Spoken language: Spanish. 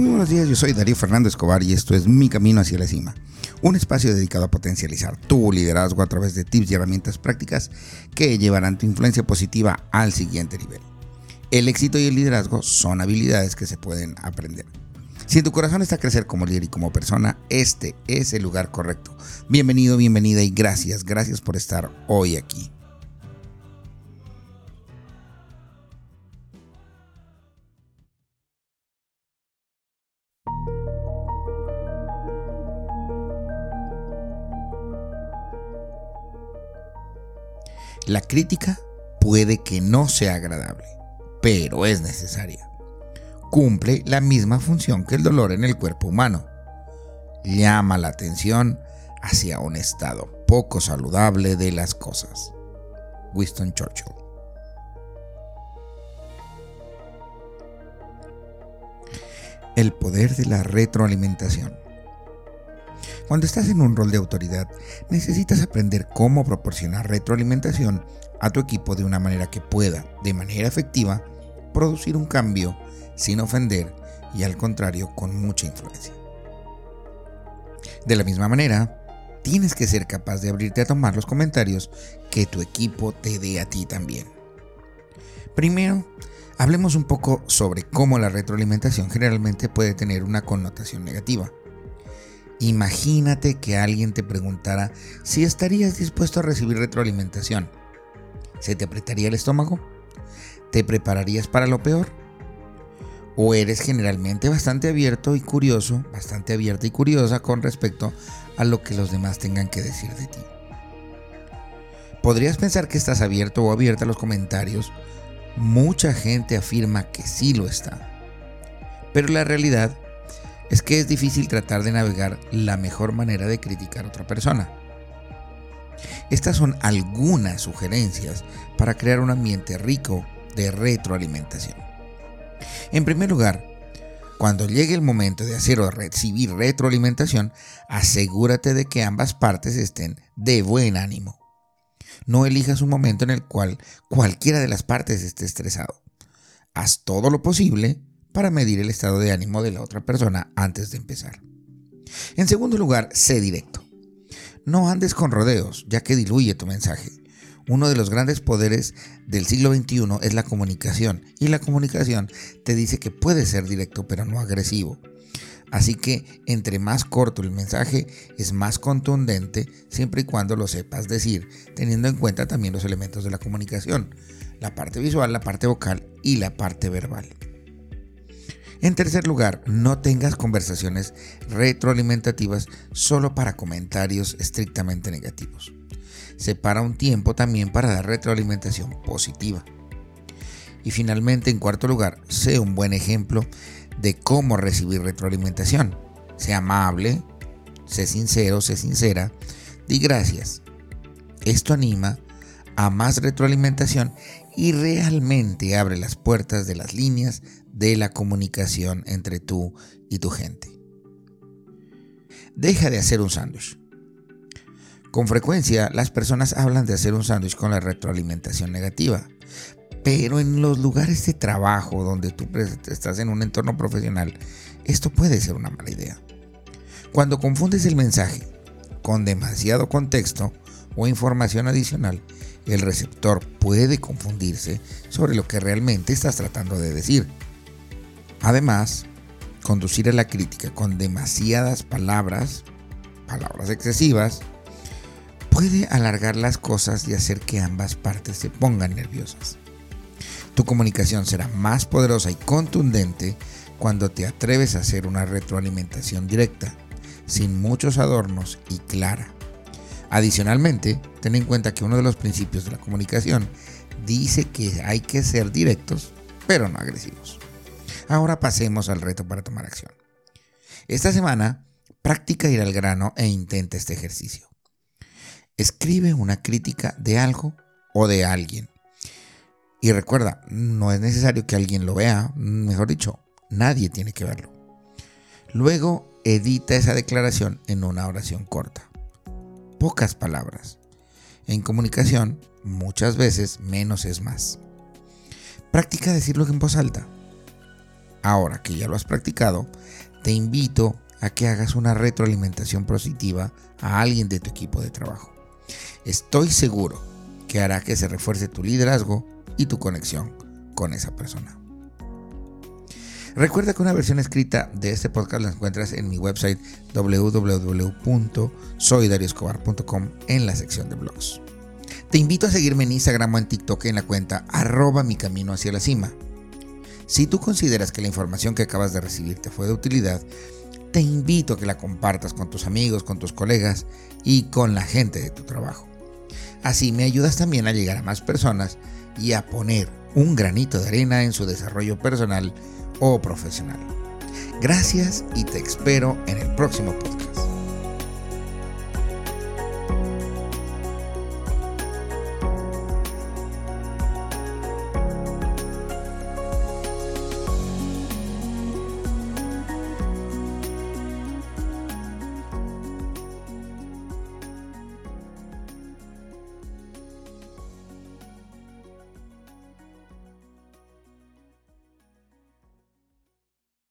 muy buenos días. Yo soy Darío Fernando Escobar y esto es Mi Camino hacia la Cima. Un espacio dedicado a potencializar tu liderazgo a través de tips y herramientas prácticas que llevarán tu influencia positiva al siguiente nivel. El éxito y el liderazgo son habilidades que se pueden aprender. Si en tu corazón está crecer como líder y como persona, este es el lugar correcto. Bienvenido, bienvenida y gracias, gracias por estar hoy aquí. La crítica puede que no sea agradable, pero es necesaria. Cumple la misma función que el dolor en el cuerpo humano. Llama la atención hacia un estado poco saludable de las cosas. Winston Churchill. El poder de la retroalimentación. Cuando estás en un rol de autoridad, necesitas aprender cómo proporcionar retroalimentación a tu equipo de una manera que pueda, de manera efectiva, producir un cambio sin ofender y al contrario con mucha influencia. De la misma manera, tienes que ser capaz de abrirte a tomar los comentarios que tu equipo te dé a ti también. Primero, hablemos un poco sobre cómo la retroalimentación generalmente puede tener una connotación negativa. Imagínate que alguien te preguntara si estarías dispuesto a recibir retroalimentación. ¿Se te apretaría el estómago? ¿Te prepararías para lo peor? ¿O eres generalmente bastante abierto y curioso, bastante abierta y curiosa con respecto a lo que los demás tengan que decir de ti? Podrías pensar que estás abierto o abierta a los comentarios. Mucha gente afirma que sí lo está. Pero la realidad es que es difícil tratar de navegar la mejor manera de criticar a otra persona. Estas son algunas sugerencias para crear un ambiente rico de retroalimentación. En primer lugar, cuando llegue el momento de hacer o recibir retroalimentación, asegúrate de que ambas partes estén de buen ánimo. No elijas un momento en el cual cualquiera de las partes esté estresado. Haz todo lo posible para medir el estado de ánimo de la otra persona antes de empezar. En segundo lugar, sé directo. No andes con rodeos, ya que diluye tu mensaje. Uno de los grandes poderes del siglo XXI es la comunicación, y la comunicación te dice que puede ser directo pero no agresivo. Así que entre más corto el mensaje es más contundente siempre y cuando lo sepas decir, teniendo en cuenta también los elementos de la comunicación, la parte visual, la parte vocal y la parte verbal. En tercer lugar, no tengas conversaciones retroalimentativas solo para comentarios estrictamente negativos. Separa un tiempo también para dar retroalimentación positiva. Y finalmente, en cuarto lugar, sé un buen ejemplo de cómo recibir retroalimentación. Sé amable, sé sincero, sé sincera, di gracias. Esto anima a más retroalimentación y realmente abre las puertas de las líneas de la comunicación entre tú y tu gente. Deja de hacer un sándwich. Con frecuencia las personas hablan de hacer un sándwich con la retroalimentación negativa, pero en los lugares de trabajo donde tú estás en un entorno profesional, esto puede ser una mala idea. Cuando confundes el mensaje con demasiado contexto o información adicional, el receptor puede confundirse sobre lo que realmente estás tratando de decir. Además, conducir a la crítica con demasiadas palabras, palabras excesivas, puede alargar las cosas y hacer que ambas partes se pongan nerviosas. Tu comunicación será más poderosa y contundente cuando te atreves a hacer una retroalimentación directa, sin muchos adornos y clara. Adicionalmente, ten en cuenta que uno de los principios de la comunicación dice que hay que ser directos, pero no agresivos. Ahora pasemos al reto para tomar acción. Esta semana, practica ir al grano e intenta este ejercicio. Escribe una crítica de algo o de alguien. Y recuerda, no es necesario que alguien lo vea, mejor dicho, nadie tiene que verlo. Luego, edita esa declaración en una oración corta pocas palabras. En comunicación, muchas veces menos es más. Practica decirlo en voz alta. Ahora que ya lo has practicado, te invito a que hagas una retroalimentación positiva a alguien de tu equipo de trabajo. Estoy seguro que hará que se refuerce tu liderazgo y tu conexión con esa persona. Recuerda que una versión escrita de este podcast la encuentras en mi website www.soydarioscobar.com en la sección de blogs. Te invito a seguirme en Instagram o en TikTok en la cuenta arroba mi camino hacia la cima. Si tú consideras que la información que acabas de recibir te fue de utilidad, te invito a que la compartas con tus amigos, con tus colegas y con la gente de tu trabajo. Así me ayudas también a llegar a más personas y a poner un granito de arena en su desarrollo personal o profesional. Gracias y te espero en el próximo podcast.